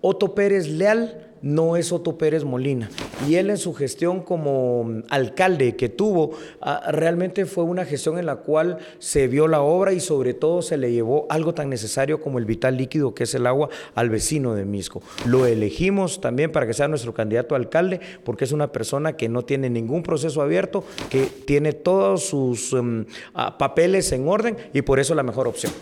Otto Pérez Leal no es Otto Pérez Molina. Y él en su gestión como alcalde que tuvo, ah, realmente fue una gestión en la cual se vio la obra y sobre todo se le llevó algo tan necesario como el vital líquido que es el agua al vecino de Misco. Lo elegimos también para que sea nuestro candidato a alcalde porque es una persona que no tiene ningún proceso abierto, que tiene todos sus mm, ah, papeles en orden y por eso la mejor opción.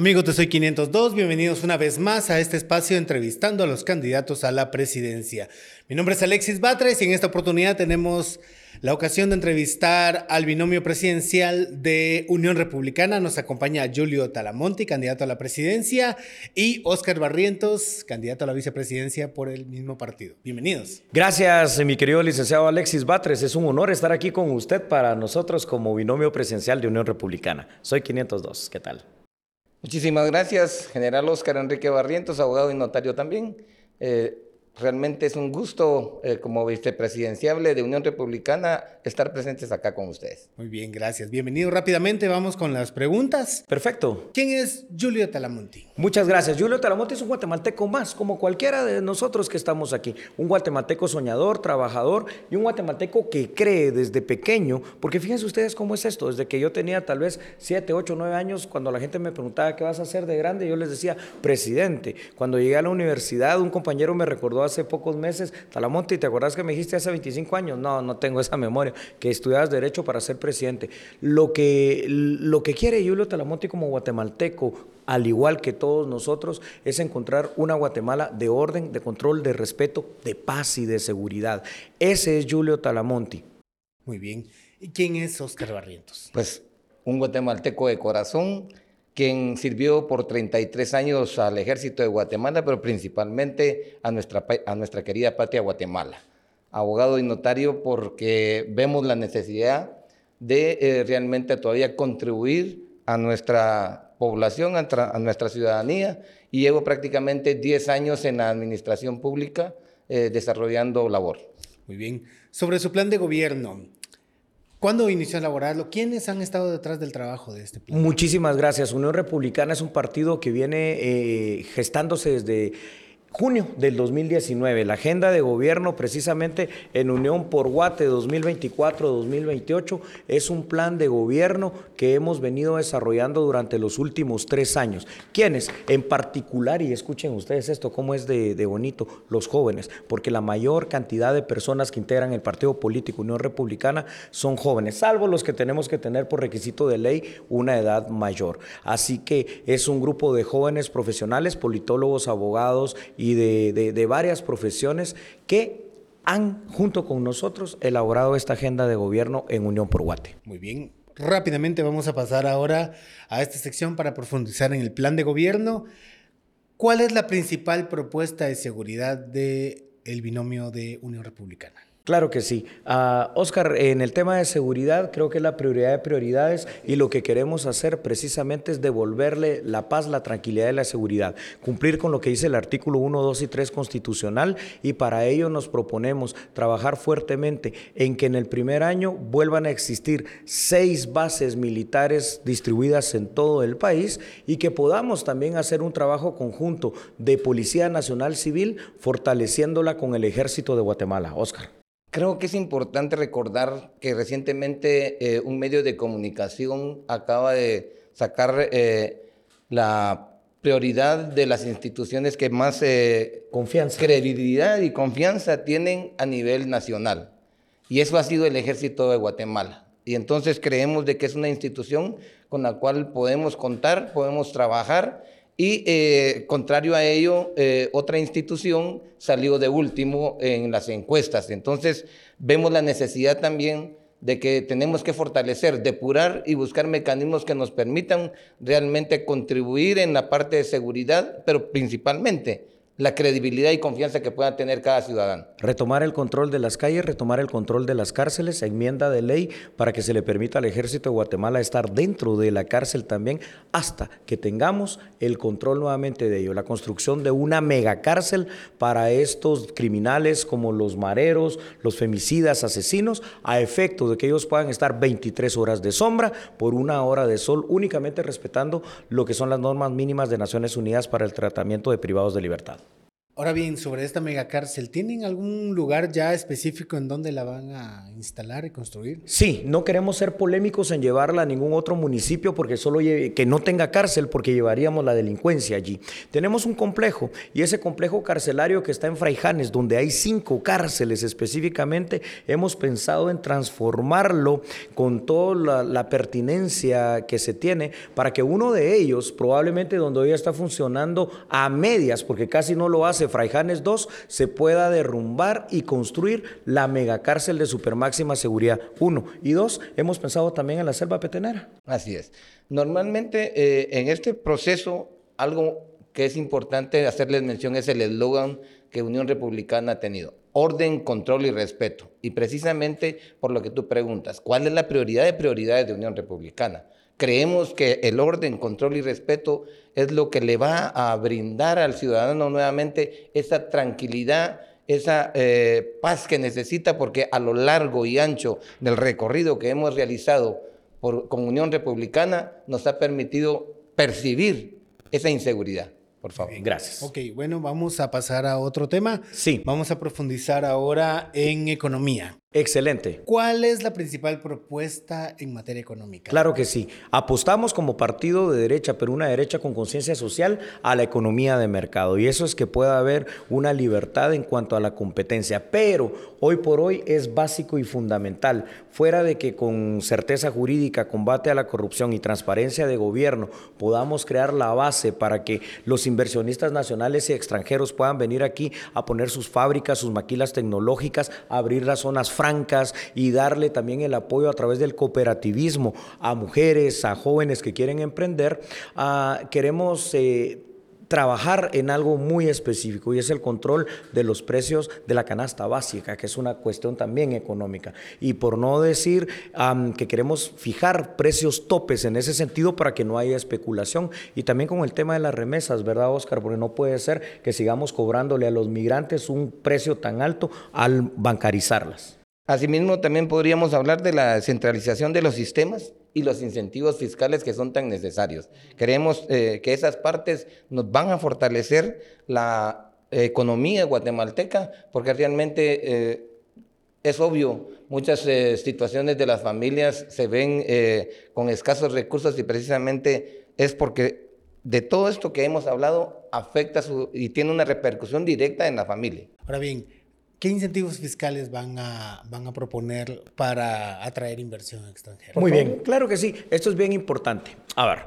Amigos de Soy 502, bienvenidos una vez más a este espacio entrevistando a los candidatos a la presidencia. Mi nombre es Alexis Batres y en esta oportunidad tenemos la ocasión de entrevistar al binomio presidencial de Unión Republicana. Nos acompaña Julio Talamonti, candidato a la presidencia, y Oscar Barrientos, candidato a la vicepresidencia por el mismo partido. Bienvenidos. Gracias, mi querido licenciado Alexis Batres. Es un honor estar aquí con usted para nosotros como binomio presidencial de Unión Republicana. Soy 502. ¿Qué tal? Muchísimas gracias, general Oscar Enrique Barrientos, abogado y notario también. Eh, realmente es un gusto, eh, como vicepresidenciable de Unión Republicana, estar presentes acá con ustedes. Muy bien, gracias. Bienvenido rápidamente, vamos con las preguntas. Perfecto. ¿Quién es Julio Talamonti? Muchas gracias. Julio Talamonte es un guatemalteco más, como cualquiera de nosotros que estamos aquí. Un guatemalteco soñador, trabajador y un guatemalteco que cree desde pequeño, porque fíjense ustedes cómo es esto. Desde que yo tenía tal vez 7, 8, 9 años, cuando la gente me preguntaba qué vas a hacer de grande, yo les decía presidente. Cuando llegué a la universidad, un compañero me recordó hace pocos meses, Talamonte, ¿te acuerdas que me dijiste hace 25 años? No, no tengo esa memoria, que estudiabas Derecho para ser presidente. Lo que, lo que quiere Julio Talamonte como guatemalteco, al igual que todos nosotros, es encontrar una Guatemala de orden, de control, de respeto, de paz y de seguridad. Ese es Julio Talamonti. Muy bien. ¿Y quién es Oscar Barrientos? Pues un guatemalteco de corazón, quien sirvió por 33 años al ejército de Guatemala, pero principalmente a nuestra, a nuestra querida patria Guatemala. Abogado y notario porque vemos la necesidad de eh, realmente todavía contribuir a nuestra población, a, nuestra ciudadanía, y llevo prácticamente 10 años en la administración pública eh, desarrollando labor. Muy bien. Sobre su plan de gobierno, ¿Cuándo inició a elaborarlo? ¿Quiénes han estado detrás del trabajo de este plan? Muchísimas gracias. Unión Republicana es un partido que viene eh, gestándose desde junio del 2019, la agenda de gobierno precisamente en Unión por Guate 2024-2028 es un plan de gobierno que hemos venido desarrollando durante los últimos tres años. ¿Quiénes? En particular, y escuchen ustedes esto, cómo es de, de bonito, los jóvenes, porque la mayor cantidad de personas que integran el partido político Unión Republicana son jóvenes, salvo los que tenemos que tener por requisito de ley una edad mayor. Así que es un grupo de jóvenes profesionales, politólogos, abogados, y de, varias profesiones que han, junto con nosotros, elaborado esta agenda de gobierno en Unión por Guate. Muy bien. Rápidamente vamos a pasar ahora a esta sección para profundizar en el plan de gobierno. ¿Cuál es la principal propuesta de seguridad del el binomio de Unión Republicana? Claro que sí. Uh, Oscar, en el tema de seguridad creo que es la prioridad de prioridades y lo que queremos hacer precisamente es devolverle la paz, la tranquilidad y la seguridad, cumplir con lo que dice el artículo 1, 2 y 3 constitucional y para ello nos proponemos trabajar fuertemente en que en el primer año vuelvan a existir seis bases militares distribuidas en todo el país y que podamos también hacer un trabajo conjunto de Policía Nacional Civil fortaleciéndola con el Ejército de Guatemala. Oscar. Creo que es importante recordar que recientemente eh, un medio de comunicación acaba de sacar eh, la prioridad de las instituciones que más eh, confianza. credibilidad y confianza tienen a nivel nacional. Y eso ha sido el ejército de Guatemala. Y entonces creemos de que es una institución con la cual podemos contar, podemos trabajar y eh, contrario a ello, eh, otra institución salió de último en las encuestas. Entonces, vemos la necesidad también de que tenemos que fortalecer, depurar y buscar mecanismos que nos permitan realmente contribuir en la parte de seguridad, pero principalmente la credibilidad y confianza que pueda tener cada ciudadano. Retomar el control de las calles, retomar el control de las cárceles, enmienda de ley para que se le permita al ejército de Guatemala estar dentro de la cárcel también hasta que tengamos el control nuevamente de ello. La construcción de una megacárcel para estos criminales como los mareros, los femicidas, asesinos, a efecto de que ellos puedan estar 23 horas de sombra por una hora de sol, únicamente respetando lo que son las normas mínimas de Naciones Unidas para el tratamiento de privados de libertad. Ahora bien, sobre esta megacárcel, ¿tienen algún lugar ya específico en donde la van a instalar y construir? Sí, no queremos ser polémicos en llevarla a ningún otro municipio porque solo que no tenga cárcel porque llevaríamos la delincuencia allí. Tenemos un complejo y ese complejo carcelario que está en Fraijanes, donde hay cinco cárceles específicamente, hemos pensado en transformarlo con toda la, la pertinencia que se tiene para que uno de ellos, probablemente donde hoy está funcionando a medias, porque casi no lo hace Fraijanes 2 se pueda derrumbar y construir la megacárcel de supermáxima seguridad. Uno. Y dos, hemos pensado también en la selva petenera. Así es. Normalmente eh, en este proceso, algo que es importante hacerles mención es el eslogan que Unión Republicana ha tenido. Orden, control y respeto. Y precisamente por lo que tú preguntas, ¿cuál es la prioridad de prioridades de Unión Republicana? Creemos que el orden, control y respeto es lo que le va a brindar al ciudadano nuevamente esa tranquilidad, esa eh, paz que necesita, porque a lo largo y ancho del recorrido que hemos realizado por, con Unión Republicana nos ha permitido percibir esa inseguridad. Por favor. Gracias. Ok, bueno, vamos a pasar a otro tema. Sí. Vamos a profundizar ahora en economía. Excelente. ¿Cuál es la principal propuesta en materia económica? Claro que sí. Apostamos como partido de derecha, pero una derecha con conciencia social, a la economía de mercado. Y eso es que pueda haber una libertad en cuanto a la competencia. Pero hoy por hoy es básico y fundamental. Fuera de que con certeza jurídica, combate a la corrupción y transparencia de gobierno podamos crear la base para que los inversionistas nacionales y extranjeros puedan venir aquí a poner sus fábricas, sus maquilas tecnológicas, abrir las zonas francas y darle también el apoyo a través del cooperativismo a mujeres, a jóvenes que quieren emprender. Ah, queremos... Eh, trabajar en algo muy específico y es el control de los precios de la canasta básica, que es una cuestión también económica. Y por no decir que queremos fijar precios topes en ese sentido para que no haya especulación. Y también con el tema de las remesas, ¿verdad, Oscar? Porque no puede ser que sigamos cobrándole a los migrantes un precio tan alto al bancarizarlas. Asimismo, también podríamos hablar de la centralización de los sistemas y los incentivos fiscales que son tan necesarios. Creemos eh, que esas partes nos van a fortalecer la economía guatemalteca porque realmente eh, es obvio, muchas eh, situaciones de las familias se ven con escasos recursos y precisamente es porque de todo esto que hemos hablado afecta su, y tiene una repercusión directa en la familia. Ahora bien, ¿Qué incentivos fiscales van a, van a proponer para atraer inversión extranjera? Muy bien, claro que sí. Esto es bien importante. A ver,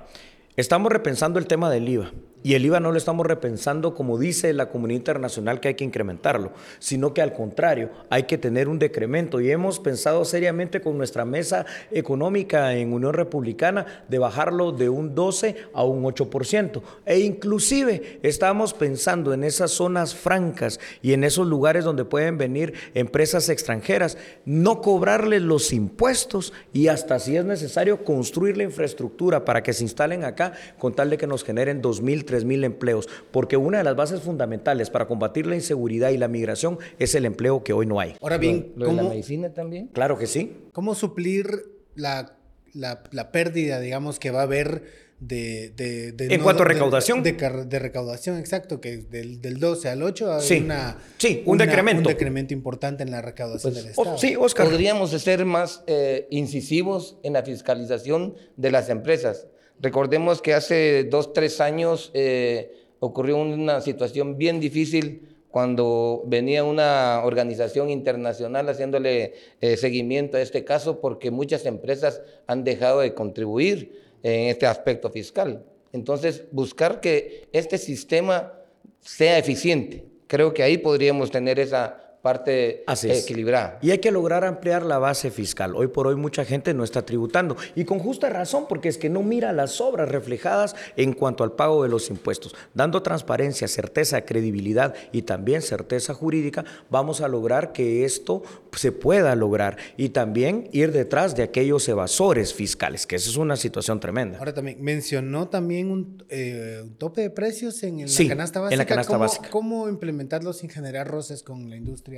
estamos repensando el tema del IVA. Y el IVA no lo estamos repensando como dice la comunidad internacional que hay que incrementarlo, sino que al contrario, hay que tener un decremento. Y hemos pensado seriamente con nuestra mesa económica en Unión Republicana de bajarlo de un 12 a un 8%. E inclusive estamos pensando en esas zonas francas y en esos lugares donde pueden venir empresas extranjeras, no cobrarles los impuestos y hasta si es necesario construir la infraestructura para que se instalen acá con tal de que nos generen 2.000, mil empleos, porque una de las bases fundamentales para combatir la inseguridad y la migración es el empleo que hoy no hay. Ahora bien, ¿Lo, de la medicina también? Claro que sí. ¿Cómo suplir la, la, pérdida, digamos, que va a haber de, de, en cuanto a recaudación. De, recaudación, exacto, que del, del 12 al 8 hay sí, una, sí, un decremento. Un decremento importante en la recaudación pues, del Estado. sí, Oscar. Podríamos ser más eh, incisivos en la fiscalización de las empresas. Recordemos que hace dos, tres años eh, ocurrió una situación bien difícil cuando venía una organización internacional haciéndole eh, seguimiento a este caso porque muchas empresas han dejado de contribuir en este aspecto fiscal. Entonces, buscar que este sistema sea eficiente. Creo que ahí podríamos tener esa parte equilibrada. Y hay que lograr ampliar la base fiscal. Hoy por hoy mucha gente no está tributando y con justa razón porque es que no mira las obras reflejadas en cuanto al pago de los impuestos. Dando transparencia, certeza, credibilidad y también certeza jurídica, vamos a lograr que esto se pueda lograr y también ir detrás de aquellos evasores fiscales, que esa es una situación tremenda. Ahora también mencionó también un, eh, tope de precios en, la canasta básica. En la canasta básica. ¿Cómo implementarlo sin generar roces con la industria?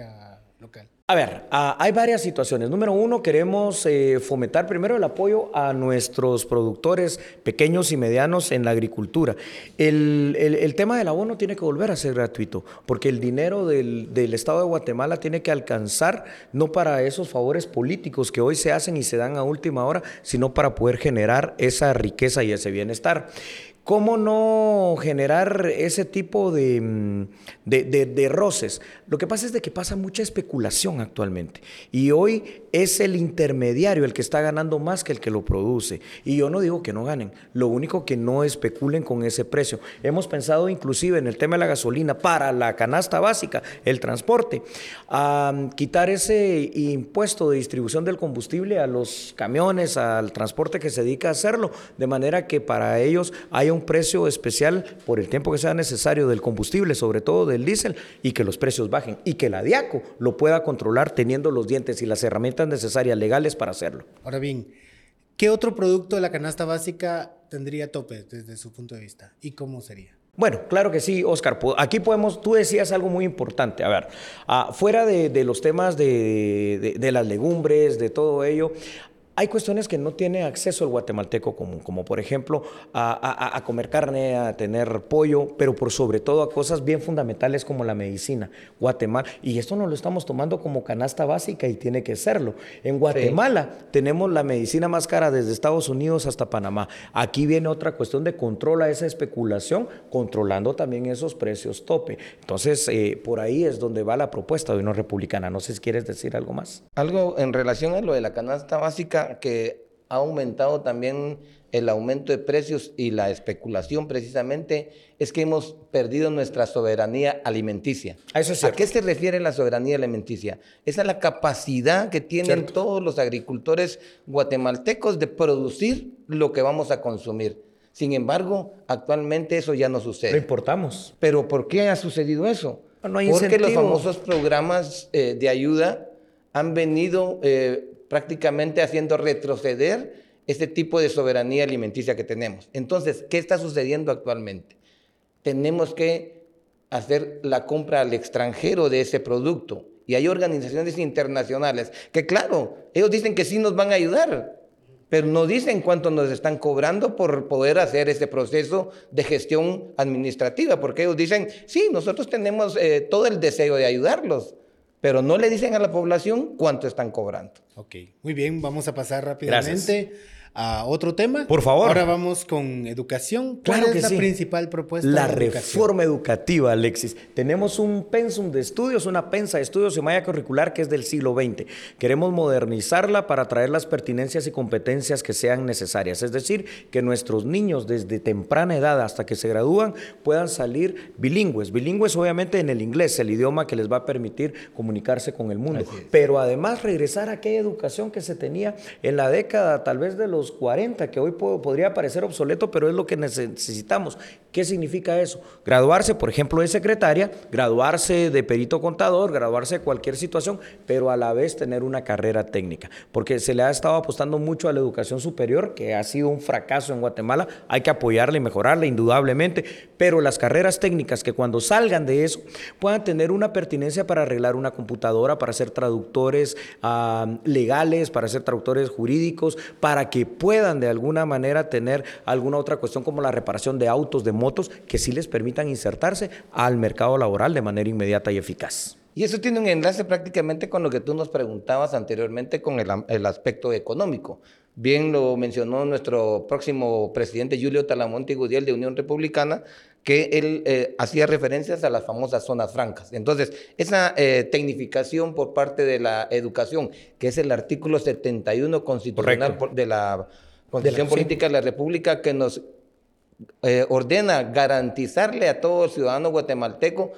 Local? A ver, ah, hay varias situaciones. Número uno, queremos eh, fomentar primero el apoyo a nuestros productores pequeños y medianos en la agricultura. El, tema del abono tiene que volver a ser gratuito, porque el dinero del, del, Estado de Guatemala tiene que alcanzar no para esos favores políticos que hoy se hacen y se dan a última hora, sino para poder generar esa riqueza y ese bienestar. ¿Cómo no generar ese tipo mm, de, de, roces? Lo que pasa es de que pasa mucha especulación actualmente y hoy es el intermediario el que está ganando más que el que lo produce. Y yo no digo que no ganen, lo único que no especulen con ese precio. Hemos pensado inclusive en el tema de la gasolina para la canasta básica, el transporte, a quitar ese impuesto de distribución del combustible a los camiones, al transporte que se dedica a hacerlo, de manera que para ellos haya un precio especial por el tiempo que sea necesario del combustible, sobre todo del diésel, y que los precios bajen y que la DIACO lo pueda controlar teniendo los dientes y las herramientas necesarias legales para hacerlo. Ahora bien, ¿qué otro producto de la canasta básica tendría tope desde su punto de vista y cómo sería? Bueno, claro que sí, Oscar. Aquí podemos, tú decías algo muy importante. A ver, ah, fuera de, los temas de, de, las legumbres, de todo ello, hay cuestiones que no tiene acceso el guatemalteco común, como por ejemplo a, comer carne, a tener pollo, pero por sobre todo a cosas bien fundamentales como la medicina. Guatemala, y esto no lo estamos tomando como canasta básica y tiene que serlo. En Guatemala tenemos la medicina más cara desde Estados Unidos hasta Panamá. Aquí viene otra cuestión de control a esa especulación, controlando también esos precios tope. Entonces, eh, por ahí es donde va la propuesta de una republicana. No sé si quieres decir algo más. Algo en relación a lo de la canasta básica que ha aumentado también el aumento de precios y la especulación precisamente es que hemos perdido nuestra soberanía alimenticia. ¿A, eso ¿A qué se refiere la soberanía alimenticia? Esa es la capacidad que tienen todos los agricultores guatemaltecos de producir lo que vamos a consumir. Sin embargo, actualmente eso ya no sucede. Lo importamos. ¿Pero por qué ha sucedido eso? No hay Porque los famosos programas eh, de ayuda han venido eh, prácticamente haciendo retroceder este tipo de soberanía alimenticia que tenemos. Entonces, ¿qué está sucediendo actualmente? Tenemos que hacer la compra al extranjero de ese producto. Y hay organizaciones internacionales que, claro, ellos dicen que sí nos van a ayudar, pero no dicen cuánto nos están cobrando por poder hacer ese proceso de gestión administrativa, porque ellos dicen, sí, nosotros tenemos eh, todo el deseo de ayudarlos, pero no le dicen a la población cuánto están cobrando. Ok, muy bien, vamos a pasar rápidamente a otro tema. Por favor. Ahora vamos con educación. ¿Cuál es la principal propuesta? La reforma educativa, Alexis. Tenemos un pensum de estudios, una pensa de estudios y malla curricular que es del siglo XX. Queremos modernizarla para traer las pertinencias y competencias que sean necesarias. Es decir, que nuestros niños desde temprana edad hasta que se gradúan puedan salir bilingües. Bilingües obviamente en el inglés, el idioma que les va a permitir comunicarse con el mundo. Pero además regresar a aquella educación que se tenía en la década tal vez de los 40, que hoy podría parecer obsoleto, pero es lo que necesitamos. ¿Qué significa eso? Graduarse, por ejemplo, de secretaria, graduarse de perito contador, graduarse de cualquier situación, pero a la vez tener una carrera técnica, porque se le ha estado apostando mucho a la educación superior, que ha sido un fracaso en Guatemala, hay que apoyarla y mejorarla indudablemente, pero las carreras técnicas que cuando salgan de eso puedan tener una pertinencia para arreglar una computadora, para ser traductores ah, legales, para ser traductores jurídicos, para que puedan de alguna manera tener alguna otra cuestión como la reparación de autos, de motos, que sí les permitan insertarse al mercado laboral de manera inmediata y eficaz. Y eso tiene un enlace prácticamente con lo que tú nos preguntabas anteriormente con el, aspecto económico. Bien lo mencionó nuestro próximo presidente Julio Talamonte Gudiel de Unión Republicana, que él eh, hacía referencias a las famosas zonas francas. Entonces, esa eh, tecnificación por parte de la educación, que es el artículo 71 constitucional de la Constitución Política de la República, que nos eh, ordena garantizarle a todo ciudadano guatemalteco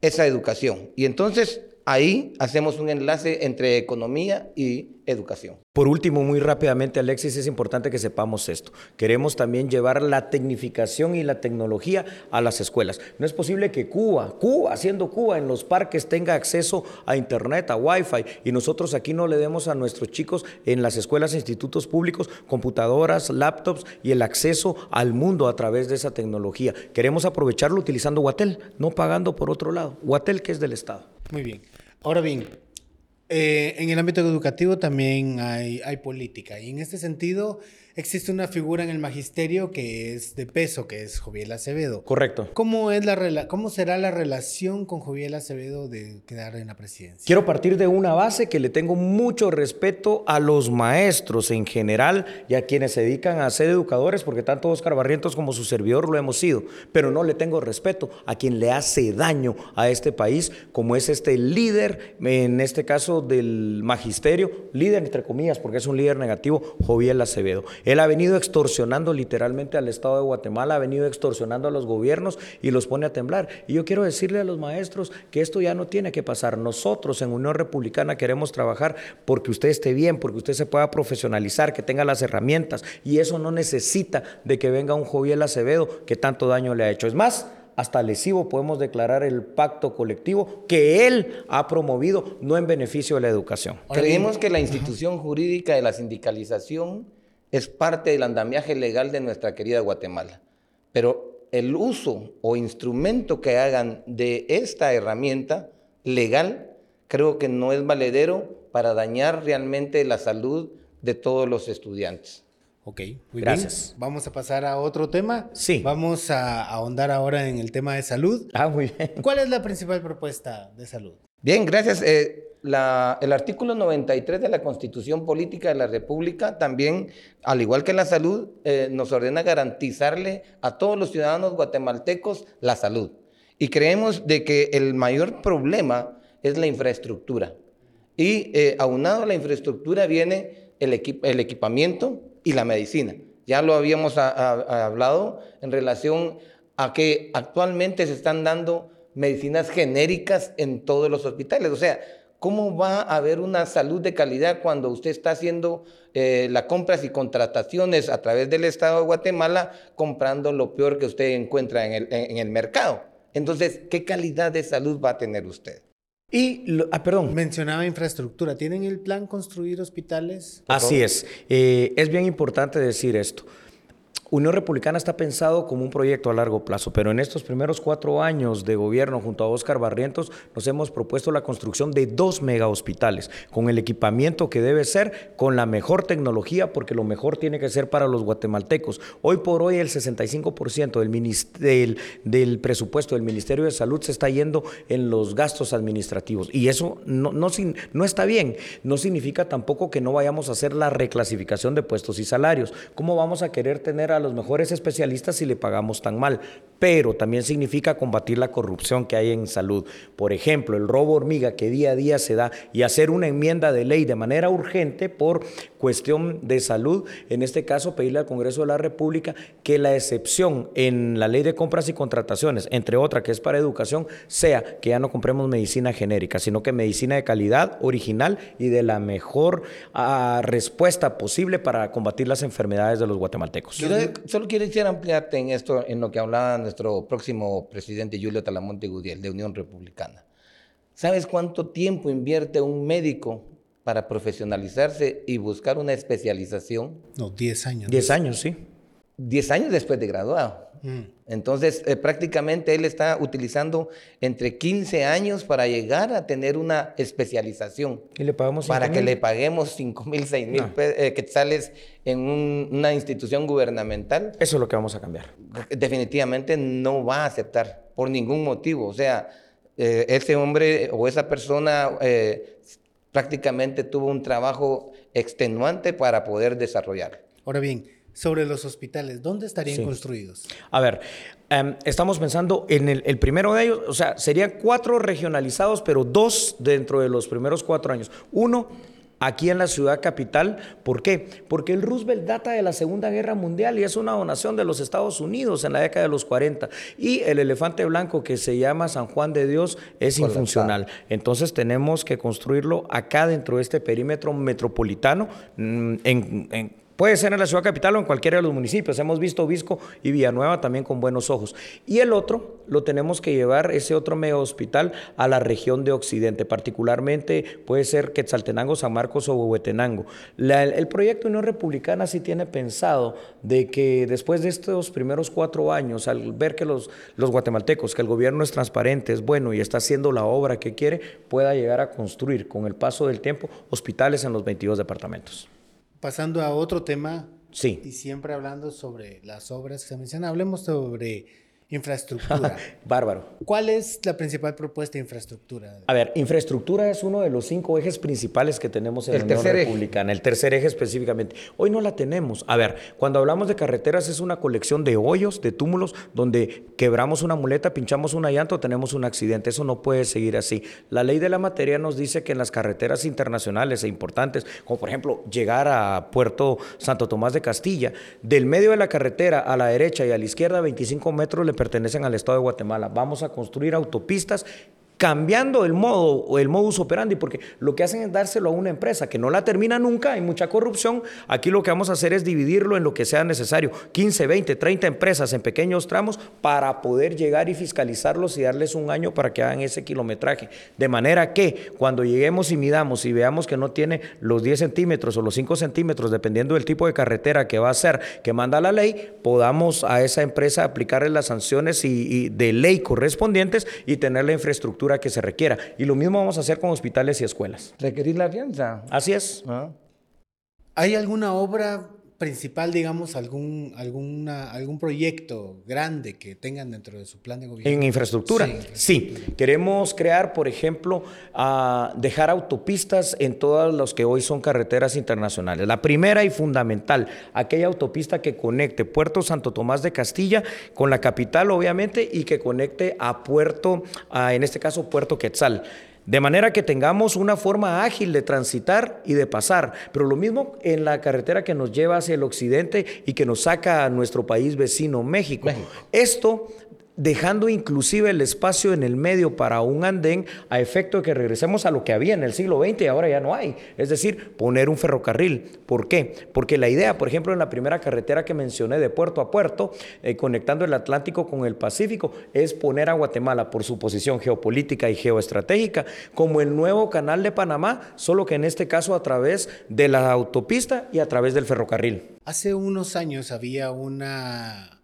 esa educación. Y entonces ahí hacemos un enlace entre economía y educación. Por último, muy rápidamente, Alexis, es importante que sepamos esto. Queremos también llevar la tecnificación y la tecnología a las escuelas. No es posible que Cuba, Cuba, siendo Cuba, en los parques tenga acceso a Internet, a Wi-Fi, y nosotros aquí no le demos a nuestros chicos en las escuelas e institutos públicos computadoras, laptops y el acceso al mundo a través de esa tecnología. Queremos aprovecharlo utilizando Guatel, no pagando por otro lado. Guatel que es del Estado. Muy bien. Ahora bien, eh, en el ámbito educativo también hay, hay, política y en este sentido existe una figura en el magisterio que es de peso, que es Joviel Acevedo. Correcto. ¿Cómo, es la, ¿Cómo será la relación con Joviel Acevedo de quedar en la presidencia? Quiero partir de una base que le tengo mucho respeto a los maestros en general y a quienes se dedican a ser educadores, porque tanto Oscar Barrientos como su servidor lo hemos sido, pero no le tengo respeto a quien le hace daño a este país, como es este líder, en este caso del magisterio, líder entre comillas, porque es un líder negativo, Joviel Acevedo. Él ha venido extorsionando literalmente al Estado de Guatemala, ha venido extorsionando a los gobiernos y los pone a temblar. Y yo quiero decirle a los maestros que esto ya no tiene que pasar. Nosotros en Unión Republicana queremos trabajar porque usted esté bien, porque usted se pueda profesionalizar, que tenga las herramientas. Y eso no necesita de que venga un Joviel Acevedo que tanto daño le ha hecho. Es más, hasta lesivo podemos declarar el pacto colectivo que él ha promovido, no en beneficio de la educación. Creemos que la institución jurídica de la sindicalización es parte del andamiaje legal de nuestra querida Guatemala. Pero el uso o instrumento que hagan de esta herramienta legal creo que no es valedero para dañar realmente la salud de todos los estudiantes. Ok, muy Gracias. Vamos a pasar a otro tema. Sí. Vamos a ahondar ahora en el tema de salud. Ah, muy bien. ¿Cuál es la principal propuesta de salud? Bien, gracias. Eh, el artículo 93 de la Constitución Política de la República también, al igual que la salud, eh, nos ordena garantizarle a todos los ciudadanos guatemaltecos la salud. Y creemos de que el mayor problema es la infraestructura. Y eh, aunado a la infraestructura viene el, el, equipamiento y la medicina. Ya lo habíamos hablado en relación a que actualmente se están dando medicinas genéricas en todos los hospitales. O sea, ¿Cómo va a haber una salud de calidad cuando usted está haciendo eh, las compras y contrataciones a través del Estado de Guatemala comprando lo peor que usted encuentra en el, mercado? Entonces, ¿qué calidad de salud va a tener usted? Y, ah, perdón. Mencionaba infraestructura. ¿Tienen el plan construir hospitales? Así es. Eh, es bien importante decir esto. Unión Republicana está pensado como un proyecto a largo plazo, pero en estos primeros cuatro años de gobierno junto a Óscar Barrientos nos hemos propuesto la construcción de dos mega hospitales con el equipamiento que debe ser, con la mejor tecnología, porque lo mejor tiene que ser para los guatemaltecos. Hoy por hoy el 65% del, del, presupuesto del Ministerio de Salud se está yendo en los gastos administrativos y eso no, no, no está bien. No significa tampoco que no vayamos a hacer la reclasificación de puestos y salarios. ¿Cómo vamos a querer tener a los mejores especialistas si le pagamos tan mal, pero también significa combatir la corrupción que hay en salud. Por ejemplo, el robo hormiga que día a día se da y hacer una enmienda de ley de manera urgente por cuestión de salud, en este caso pedirle al Congreso de la República que la excepción en la ley de compras y contrataciones, entre otras que es para educación, sea que ya no compremos medicina genérica, sino que medicina de calidad, original y de la mejor ah, respuesta posible para combatir las enfermedades de los guatemaltecos solo quiero ampliarte en esto, en lo que hablaba nuestro próximo presidente Julio Talamonte Gudiel, de Unión Republicana. ¿Sabes cuánto tiempo invierte un médico para profesionalizarse y buscar una especialización? No, 10 años. 10 años, sí. 10 años después de graduado. Mm. Entonces, eh, prácticamente él está utilizando entre 15 años para llegar a tener una especialización. ¿Y le pagamos Para que le paguemos 5 mil, 6 mil eh, quetzales en una institución gubernamental. Eso es lo que vamos a cambiar. Definitivamente no va a aceptar por ningún motivo. O sea, eh, ese hombre o esa persona prácticamente tuvo un trabajo extenuante para poder desarrollar. Ahora bien, sobre los hospitales, ¿dónde estarían construidos? A ver, em, estamos pensando en el, primero de ellos, o sea, serían cuatro regionalizados, pero dos dentro de los primeros cuatro años. Uno aquí en la ciudad capital. ¿Por qué? Porque el Roosevelt data de la Segunda Guerra Mundial y es una donación de los Estados Unidos en la década de los 40. Y el elefante blanco que se llama San Juan de Dios es infuncional. Entonces tenemos que construirlo acá dentro de este perímetro metropolitano mm, en Puede ser en la ciudad capital o en cualquiera de los municipios. Hemos visto Visco y Villanueva también con buenos ojos. Y el otro lo tenemos que llevar, ese otro medio hospital, a la región de Occidente, particularmente puede ser Quetzaltenango, San Marcos o Huehuetenango. el proyecto Unión Republicana sí tiene pensado de que después de estos primeros cuatro años, al ver que los, los guatemaltecos, que el gobierno es transparente, es bueno y está haciendo la obra que quiere, pueda llegar a construir con el paso del tiempo hospitales en los 22 departamentos. Pasando a otro tema. Sí. Y siempre hablando sobre las obras que se mencionan, hablemos sobre Infraestructura. Bárbaro. ¿Cuál es la principal propuesta de infraestructura? A ver, infraestructura es uno de los cinco ejes principales que tenemos en el la Unión Republicana, el tercer eje específicamente. Hoy no la tenemos. A ver, cuando hablamos de carreteras es una colección de hoyos, de túmulos, donde quebramos una muleta, pinchamos una llanta o tenemos un accidente. Eso no puede seguir así. La ley de la materia nos dice que en las carreteras internacionales e importantes, como por ejemplo llegar a Puerto Santo Tomás de Castilla, del medio de la carretera a la derecha y a la izquierda 25 metros le pertenecen al Estado de Guatemala. Vamos a construir autopistas cambiando el modo o el modus operandi, porque lo que hacen es dárselo a una empresa que no la termina nunca, hay mucha corrupción. Aquí lo que vamos a hacer es dividirlo en lo que sea necesario, 15, 20, 30 empresas en pequeños tramos para poder llegar y fiscalizarlos y darles un año para que hagan ese kilometraje. De manera que cuando lleguemos y midamos y veamos que no tiene los 10 centímetros o los 5 centímetros, dependiendo del tipo de carretera que va a ser, que manda la ley, podamos a esa empresa aplicarle las sanciones y de ley correspondientes y tener la infraestructura que se requiera. Y lo mismo vamos a hacer con hospitales y escuelas. Requerir la fianza. Así es. Ah. ¿Hay alguna obra principal, digamos, algún, alguna, algún proyecto grande que tengan dentro de su plan de gobierno? En infraestructura, sí. Queremos crear, por ejemplo, dejar autopistas en todas las que hoy son carreteras internacionales. La primera y fundamental, aquella autopista que conecte Puerto Santo Tomás de Castilla con la capital, obviamente, y que conecte a Puerto, en este caso, Puerto Quetzal. De manera que tengamos una forma ágil de transitar y de pasar. Pero lo mismo en la carretera que nos lleva hacia el occidente y que nos saca a nuestro país vecino, México. México. Esto dejando inclusive el espacio en el medio para un andén a efecto de que regresemos a lo que había en el siglo XX y ahora ya no hay. Es decir, poner un ferrocarril. ¿Por qué? Porque la idea, por ejemplo, en la primera carretera que mencioné de puerto a puerto, eh, conectando el Atlántico con el Pacífico, es poner a Guatemala por su posición geopolítica y geoestratégica como el nuevo canal de Panamá, solo que en este caso a través de la autopista y a través del ferrocarril. Hace unos años había una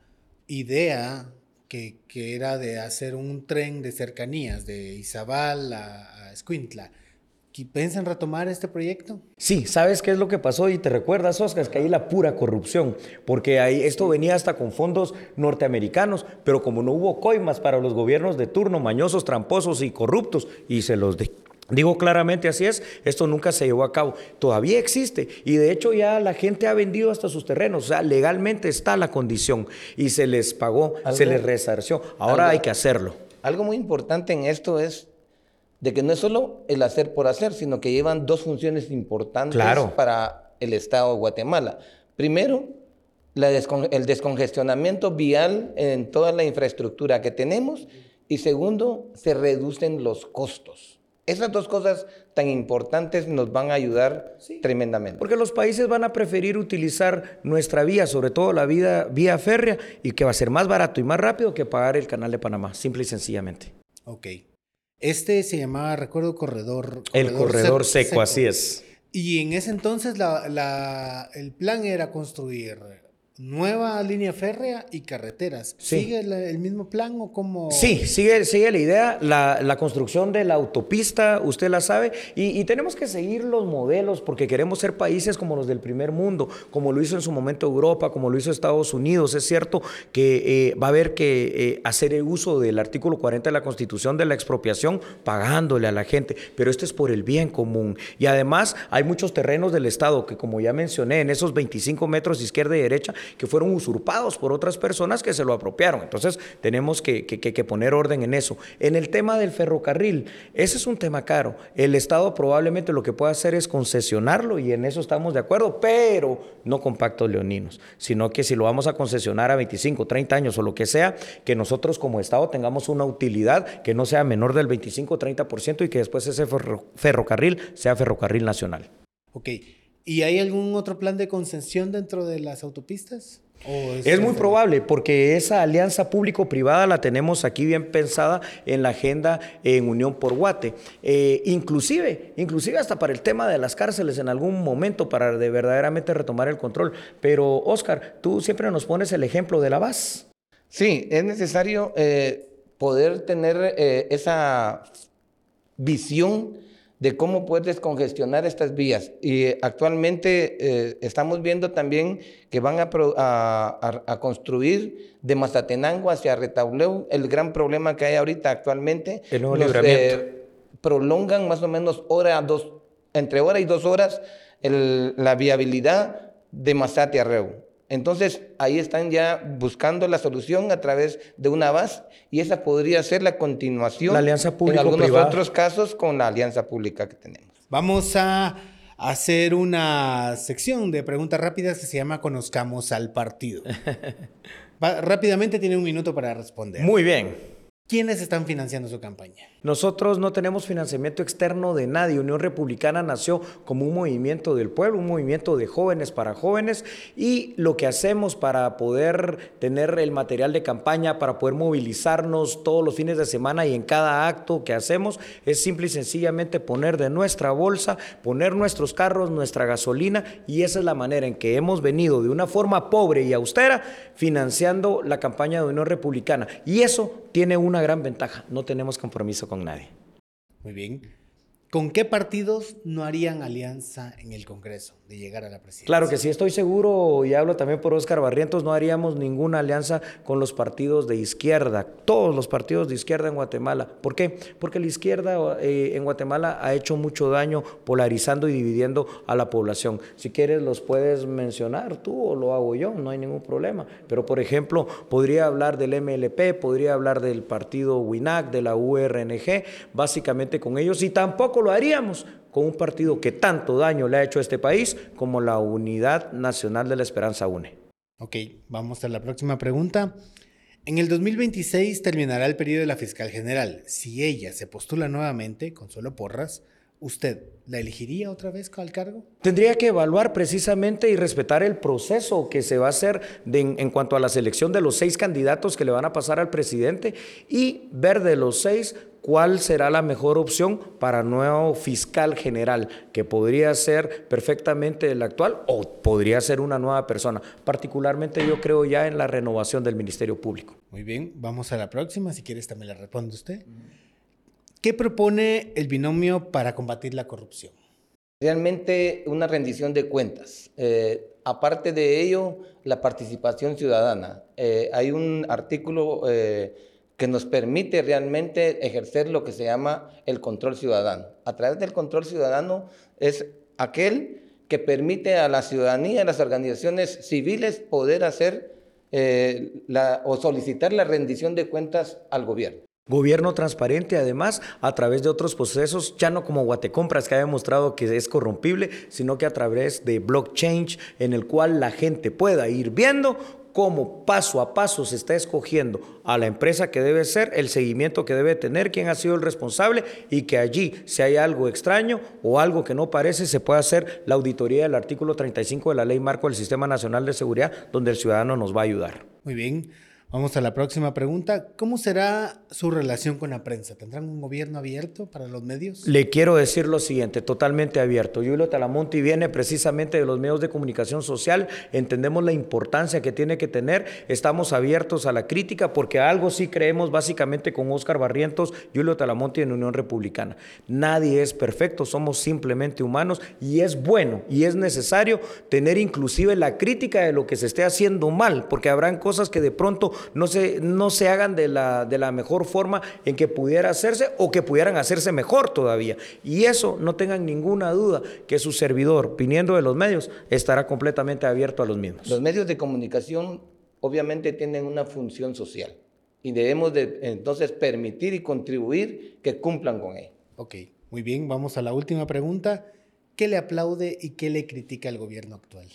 idea que, era de hacer un tren de cercanías de Izabal a, a Escuintla. ¿Piensan retomar este proyecto? Sí, ¿sabes qué es lo que pasó? Y te recuerdas, Oscar, es que ahí la pura corrupción, porque ahí esto venía hasta con fondos norteamericanos, pero como no hubo coimas para los gobiernos de turno, mañosos, tramposos y corruptos, y se los de Digo claramente así es, esto nunca se llevó a cabo. Todavía existe y de hecho ya la gente ha vendido hasta sus terrenos, o sea, legalmente está la condición y se les pagó, se les resarció. Ahora hay que hacerlo. Algo muy importante en esto es de que no es solo el hacer por hacer, sino que llevan dos funciones importantes para el Estado de Guatemala. Primero, el descongestionamiento vial en toda la infraestructura que tenemos y segundo, se reducen los costos. Esas dos cosas tan importantes nos van a ayudar tremendamente. Porque los países van a preferir utilizar nuestra vía, sobre todo la vía férrea, y que va a ser más barato y más rápido que pagar el canal de Panamá, simple y sencillamente. Ok. Este se llamaba, recuerdo, corredor. el corredor seco, así es. Y en ese entonces el plan era construir nueva línea férrea y carreteras. ¿Sigue el, mismo plan o cómo? Sí, sigue, sigue la idea, la, construcción de la autopista, usted la sabe, y, tenemos que seguir los modelos porque queremos ser países como los del primer mundo, como lo hizo en su momento Europa, como lo hizo Estados Unidos. Es cierto que eh, va a haber que eh, hacer el uso del artículo 40 de la Constitución de la expropiación pagándole a la gente, pero esto es por el bien común. Y además hay muchos terrenos del Estado que, como ya mencioné, en esos 25 metros de izquierda y derecha, que fueron usurpados por otras personas que se lo apropiaron. Entonces tenemos que, que poner orden en eso. En el tema del ferrocarril, ese es un tema caro. El Estado probablemente lo que puede hacer es concesionarlo y en eso estamos de acuerdo, pero no con pactos leoninos, sino que si lo vamos a concesionar a 25, 30 años o lo que sea, que nosotros como Estado tengamos una utilidad que no sea menor del 25, 30% y que después ese ferrocarril sea ferrocarril nacional. Ok. ¿Y hay algún otro plan de concesión dentro de las autopistas? Es, muy probable porque esa alianza público-privada la tenemos aquí bien pensada en la agenda en Unión por Guate. Eh, inclusive, inclusive hasta para el tema de las cárceles en algún momento para de verdaderamente retomar el control. Pero Oscar, tú siempre nos pones el ejemplo de la VAS. Sí, es necesario eh, poder tener eh, esa visión de cómo poder descongestionar estas vías. Y actualmente eh, estamos viendo también que van a, construir de Mazatenango hacia Retauleu. El gran problema que hay ahorita actualmente. El nuevo eh, prolongan más o menos hora, dos, entre hora y dos horas la viabilidad de Mazate a Reu. Entonces, ahí están ya buscando la solución a través de una base y esa podría ser la continuación la alianza en algunos otros casos con la alianza pública que tenemos. Vamos a hacer una sección de preguntas rápidas que se llama Conozcamos al partido. rápidamente tiene un minuto para responder. Muy bien. ¿Quiénes están financiando su campaña? Nosotros no tenemos financiamiento externo de nadie. Unión Republicana nació como un movimiento del pueblo, un movimiento de jóvenes para jóvenes y lo que hacemos para poder tener el material de campaña, para poder movilizarnos todos los fines de semana y en cada acto que hacemos es simple y sencillamente poner de nuestra bolsa, poner nuestros carros, nuestra gasolina y esa es la manera en que hemos venido de una forma pobre y austera financiando la campaña de Unión Republicana. Y eso tiene una gran ventaja, no tenemos compromiso con nadie. Muy bien. ¿Con qué partidos no harían alianza en el Congreso de llegar a la presidencia? Claro que sí, estoy seguro, y hablo también por Óscar Barrientos, no haríamos ninguna alianza con los partidos de izquierda, todos los partidos de izquierda en Guatemala. ¿Por qué? Porque la izquierda eh, en Guatemala ha hecho mucho daño polarizando y dividiendo a la población. Si quieres los puedes mencionar tú o lo hago yo, no hay ningún problema. Pero por ejemplo, podría hablar del MLP, podría hablar del partido WINAC, de la URNG, básicamente con ellos, y tampoco lo haríamos con un partido que tanto daño le ha hecho a este país como la Unidad Nacional de la Esperanza UNE. Ok, vamos a la próxima pregunta. En el 2026 terminará el periodo de la fiscal general. Si ella se postula nuevamente, Consuelo Porras, ¿usted la elegiría otra vez al cargo? Tendría que evaluar precisamente y respetar el proceso que se va a hacer en cuanto a la selección de los seis candidatos que le van a pasar al presidente y ver de los seis cuál será la mejor opción para nuevo fiscal general, que podría ser perfectamente el actual o podría ser una nueva persona. Particularmente yo creo ya en la renovación del Ministerio Público. Muy bien, vamos a la próxima, si quieres también la responde usted. ¿Qué propone el binomio para combatir la corrupción? Realmente una rendición de cuentas. Eh, aparte de ello, la participación ciudadana. Eh, hay un artículo... Eh, que nos permite realmente ejercer lo que se llama el control ciudadano. A través del control ciudadano es aquel que permite a la ciudadanía, a las organizaciones civiles poder hacer o solicitar la rendición de cuentas al gobierno. Gobierno transparente, además, a través de otros procesos, ya no como Guatecompras, que ha demostrado que es corrompible, sino que a través de blockchain, en el cual la gente pueda ir viendo cómo paso a paso se está escogiendo a la empresa que debe ser, el seguimiento que debe tener, quién ha sido el responsable y que allí, si hay algo extraño o algo que no parece, se puede hacer la auditoría del artículo 35 de la Ley Marco del Sistema Nacional de Seguridad, donde el ciudadano nos va a ayudar. Muy bien. Vamos a la próxima pregunta. ¿Cómo será su relación con la prensa? ¿Tendrán un gobierno abierto para los medios? Le quiero decir lo siguiente, totalmente abierto. Julio Talamonti viene precisamente de los medios de comunicación social. Entendemos la importancia que tiene que tener. Estamos abiertos a la crítica porque algo sí creemos básicamente con Óscar Barrientos, Julio Talamonti en Unión Republicana. Nadie es perfecto, somos simplemente humanos y es bueno y es necesario tener inclusive la crítica de lo que se esté haciendo mal, porque habrán cosas que de pronto no se, no se hagan de la, de la mejor forma en que pudiera hacerse o que pudieran hacerse mejor todavía. Y eso no tengan ninguna duda que su servidor, viniendo de los medios, estará completamente abierto a los mismos. Los medios de comunicación obviamente tienen una función social y debemos de entonces permitir y contribuir que cumplan con ella. Ok, muy bien, vamos a la última pregunta. ¿Qué le aplaude y qué le critica al gobierno actual?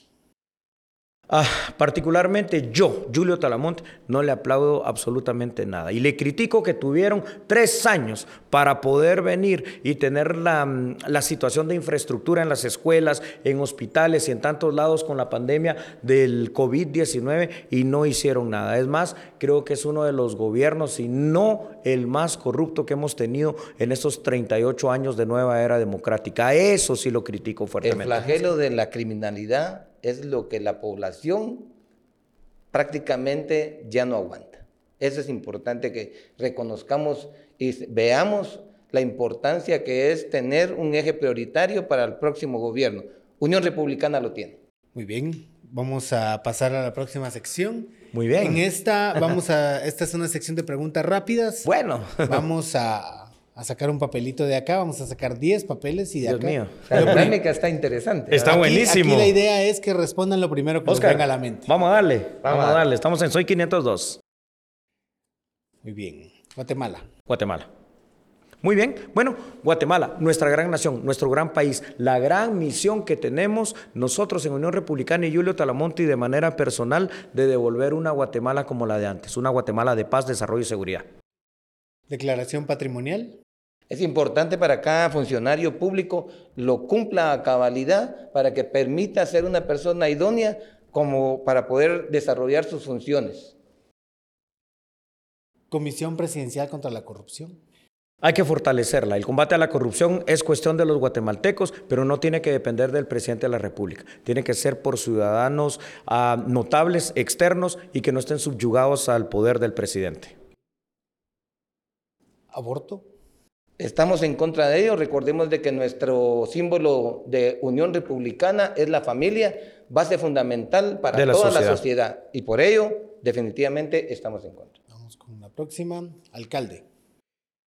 Ah, particularmente yo, Julio Talamonte, no le aplaudo absolutamente nada. Y le critico que tuvieron tres años para poder venir y tener la, mm, situación de infraestructura en las escuelas, en hospitales y en tantos lados con la pandemia del COVID-19 y no hicieron nada. Es más, creo que es uno de los gobiernos, y no el más corrupto que hemos tenido en estos 38 años de nueva era democrática. Eso sí lo critico fuertemente. El flagelo de la criminalidad es lo que la población prácticamente ya no aguanta. Eso es importante que reconozcamos y veamos la importancia que es tener un eje prioritario para el próximo gobierno. Unión Republicana lo tiene. Muy bien, vamos a pasar a la próxima sección. Muy bien. En esta vamos a esta es una sección de preguntas rápidas. Bueno, vamos a a sacar un papelito de acá, vamos a sacar 10 papeles y de Dios acá. mío. La dinámica está interesante. Está Aquí- buenísimo. Aquí la idea es que respondan lo primero que les venga a la mente. vamos a darle, vamos, Vamos a a darle. Estamos en Soy 502, Muy bien. Guatemala. Guatemala. Muy bien. Bueno, Guatemala, nuestra gran nación, nuestro gran país, la gran misión que tenemos nosotros en Unión Republicana y Julio Talamonte y de manera personal de devolver una Guatemala como la de antes, una Guatemala de paz, desarrollo y seguridad. Declaración patrimonial. Es importante para cada funcionario público lo cumpla a cabalidad para que permita ser una persona idónea como para poder desarrollar sus funciones. Comisión Presidencial contra la Corrupción. Hay que fortalecerla. El combate a la corrupción es cuestión de los guatemaltecos, pero no tiene que depender del presidente de la República. Tiene que ser por ciudadanos ah, notables, externos y que no estén subyugados al poder del presidente. Aborto. Estamos en contra de ello. Recordemos de que nuestro símbolo de Unión Republicana es la familia, base fundamental para De la toda sociedad. la sociedad. Y por ello, definitivamente, estamos en contra. Vamos con la próxima. Alcalde.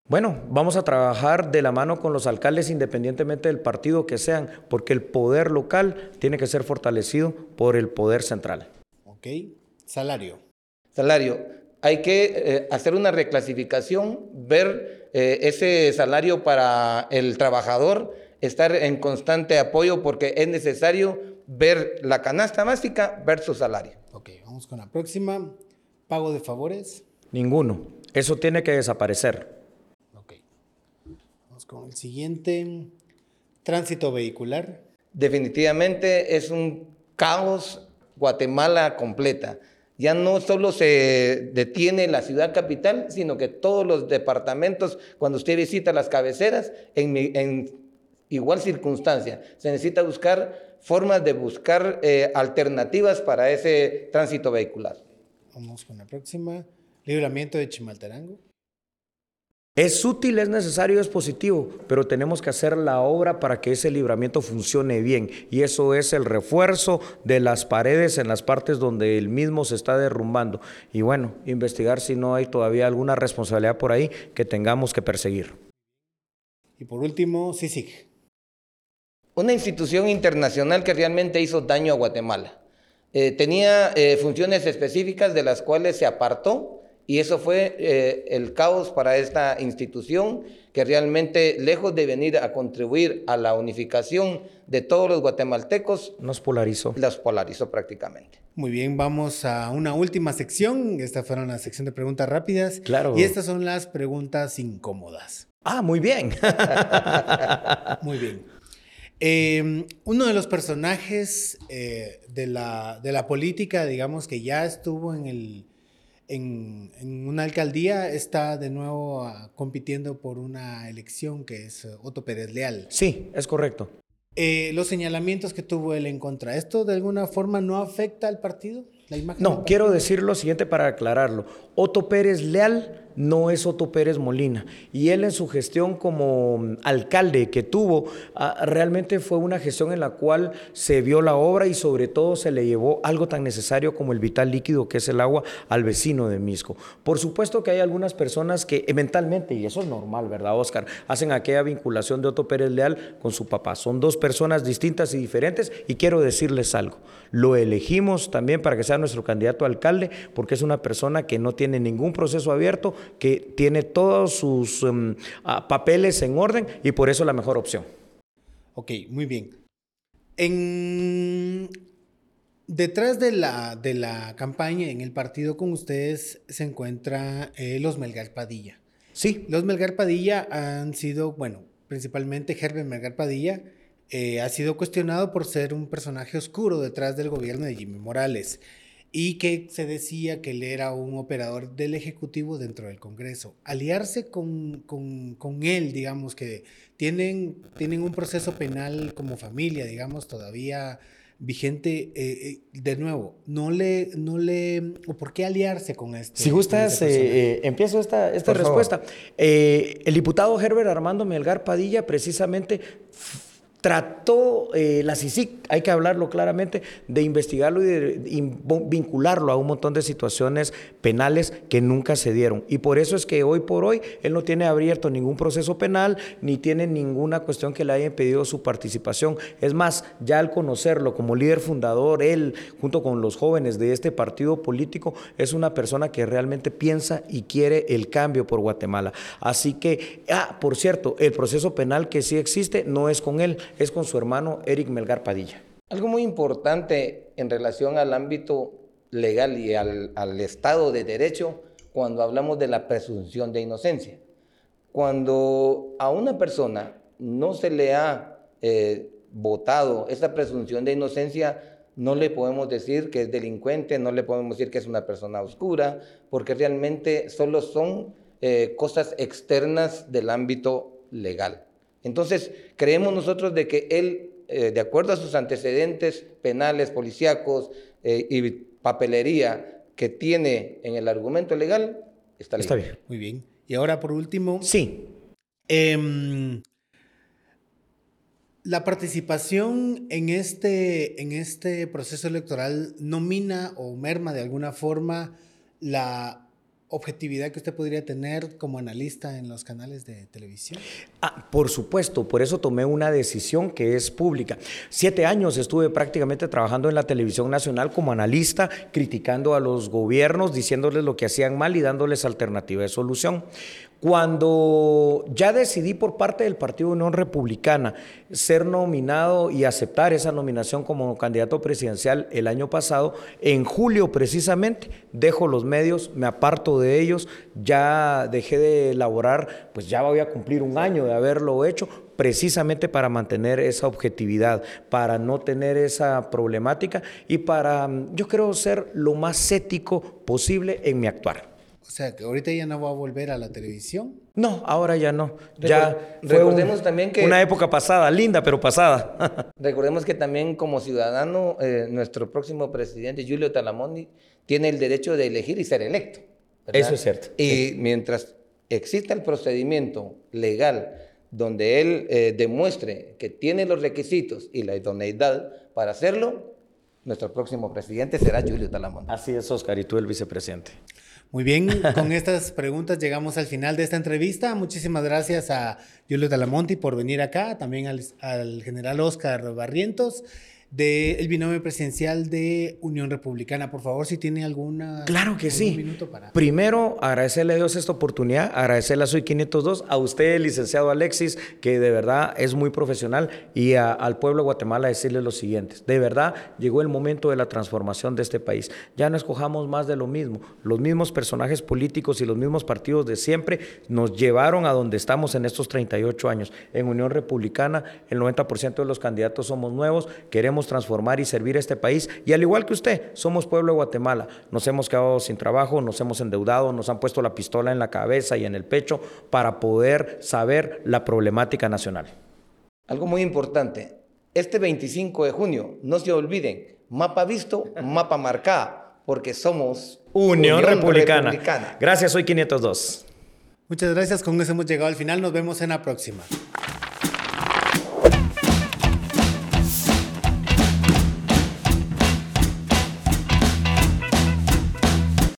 Bueno, vamos a trabajar de la mano con los alcaldes independientemente del partido que sean, porque el poder local tiene que ser fortalecido por el poder central. Ok. Salario. Salario. Hay que eh, hacer una reclasificación, ver eh, ese salario para el trabajador, estar en constante apoyo porque es necesario ver la canasta básica, ver su salario. Ok. Vamos con la próxima. Pago de favores. Ninguno. Eso tiene que desaparecer. Ok. Vamos con el siguiente. Tránsito vehicular. Definitivamente es un caos Guatemala completa. Ya no solo se detiene la ciudad capital, sino que todos los departamentos, cuando usted visita las cabeceras, en, en igual circunstancia, se necesita buscar formas de buscar eh, alternativas para ese tránsito vehicular. Vamos con la próxima. Libramiento de Chimalterango. Es útil, es necesario, es positivo, pero tenemos que hacer la obra para que ese libramiento funcione bien. Y eso es el refuerzo de las paredes en las partes donde el mismo se está derrumbando. Y bueno, investigar si no hay todavía alguna responsabilidad por ahí que tengamos que perseguir. Y por último, CICIG. Una institución internacional que realmente hizo daño a Guatemala. Eh, tenía eh, funciones específicas de las cuales se apartó y eso fue eh, el caos para esta institución que realmente, lejos de venir a contribuir a la unificación de todos los guatemaltecos, Nos polarizó. las polarizó prácticamente. Muy bien, vamos a una última sección. Esta fueron la sección de preguntas rápidas. Claro. Y estas son las preguntas incómodas. Ah, muy bien. Muy bien. Eh, uno de los personajes eh, de, la, de la política, digamos, que ya estuvo en, el, en, en una alcaldía, está de nuevo ah, compitiendo por una elección que es eh, Otto Pérez Leal. Sí, es correcto. Eh, los señalamientos que tuvo él en contra, ¿esto de alguna forma no afecta al partido? ¿La imagen No, partido? quiero decir lo siguiente para aclararlo. Otto Pérez Leal no es Otto Pérez Molina. Y él en su gestión como alcalde que tuvo, ah, realmente fue una gestión en la cual se vio la obra y sobre todo se le llevó algo tan necesario como el vital líquido que es el agua al vecino de Misco. Por supuesto que hay algunas personas que mentalmente, y eso es normal, ¿verdad, Oscar? Hacen aquella vinculación de Otto Pérez Leal con su papá. Son dos personas distintas y diferentes y quiero decirles algo. Lo elegimos también para que sea nuestro candidato a alcalde porque es una persona que no tiene ningún proceso abierto, que tiene todos sus em, ah, papeles en orden y por eso la mejor opción. Ok, muy bien. En Detrás de la, de la campaña en el partido con ustedes se encuentra eh, los Melgar Padilla. Sí. Los Melgar Padilla han sido, bueno, principalmente Herbert Melgar Padilla, eh, ha sido cuestionado por ser un personaje oscuro detrás del gobierno de Jimmy Morales y que se decía que él era un operador del Ejecutivo dentro del Congreso. Aliarse con, con, con él, digamos que tienen, tienen un proceso penal como familia, digamos, todavía vigente, eh, eh, de nuevo, no le, no le, o por qué aliarse con este. Si gustas, este empiezo esta, esta respuesta. el diputado Herbert Armando Melgar Padilla precisamente trató eh, la CICIC, hay que hablarlo claramente, de investigarlo y de vincularlo a un montón de situaciones penales que nunca se dieron. Y por eso es que hoy por hoy él no tiene abierto ningún proceso penal ni tiene ninguna cuestión que le haya impedido su participación. Es más, ya al conocerlo como líder fundador, él junto con los jóvenes de este partido político es una persona que realmente piensa y quiere el cambio por Guatemala. Así que, ah, por cierto, el proceso penal que sí existe no es con él, es con su hermano Eric Melgar Padilla. Algo muy importante en relación al ámbito legal y al, Estado de Derecho cuando hablamos de la presunción de inocencia. Cuando a una persona no se le ha eh, votado esa presunción de inocencia, no le podemos decir que es delincuente, no le podemos decir que es una persona oscura, porque realmente solo son eh, cosas externas del ámbito legal. Entonces, creemos nosotros de que él, eh, de acuerdo a sus antecedentes penales, policíacos eh, y papelería que tiene en el argumento legal, está, está bien. Muy bien. Y ahora, por último. Sí. Em, la participación en este, en este proceso electoral nomina o merma de alguna forma la objetividad que usted podría tener como analista en los canales de televisión? Ah, por supuesto, por eso tomé una decisión que es pública. Siete años estuve prácticamente trabajando en la televisión nacional como analista, criticando a los gobiernos, diciéndoles lo que hacían mal y dándoles alternativa de solución. Cuando ya decidí por parte del Partido Unión Republicana ser nominado y aceptar esa nominación como candidato presidencial el año pasado, en julio precisamente, dejo los medios, me aparto de ellos, ya dejé de elaborar, pues ya voy a cumplir un año de haberlo hecho, precisamente para mantener esa objetividad, para no tener esa problemática y para, yo creo, ser lo más ético posible en mi actuar. O sea, que ahorita ya no va a volver a la televisión. No, ahora ya no. Ya recordemos también que una época pasada, linda pero pasada. recordemos que también como ciudadano eh, nuestro próximo presidente Julio Talamondi tiene el derecho de elegir y ser electo. Eso es cierto. Y mientras exista el procedimiento legal donde él eh, demuestre que tiene los requisitos y la idoneidad para hacerlo, nuestro próximo presidente será Julio Talamondi. Así es, Oscar, y tú el vicepresidente. Muy bien, con estas preguntas llegamos al final de esta entrevista. Muchísimas gracias a Julio Talamonti por venir acá, también al, al general Oscar Barrientos del binomio presidencial de Unión Republicana. Por favor, si tiene alguna... Claro que sí. Primero, agradecerle a Dios esta oportunidad, agradecerle a Soy 502, a usted, licenciado Alexis, que de verdad es muy profesional, y al pueblo de Guatemala decirle lo siguiente. De verdad, llegó el momento de la transformación de este país. Ya no escojamos más de lo mismo. Los mismos personajes políticos y los mismos partidos de siempre nos llevaron a donde estamos en estos 38 años. En Unión Republicana, el 90% de los candidatos somos nuevos, queremos transformar y servir a este país. Y al igual que usted, somos pueblo de Guatemala. Nos hemos quedado sin trabajo, nos hemos endeudado, nos han puesto la pistola en la cabeza y en el pecho para poder saber la problemática nacional. Algo muy importante, este 25 de junio, no se olviden, mapa visto, mapa marcado. porque somos Unión, Republicana. Gracias, soy 502. Muchas gracias, con eso hemos llegado al final, nos vemos en la próxima.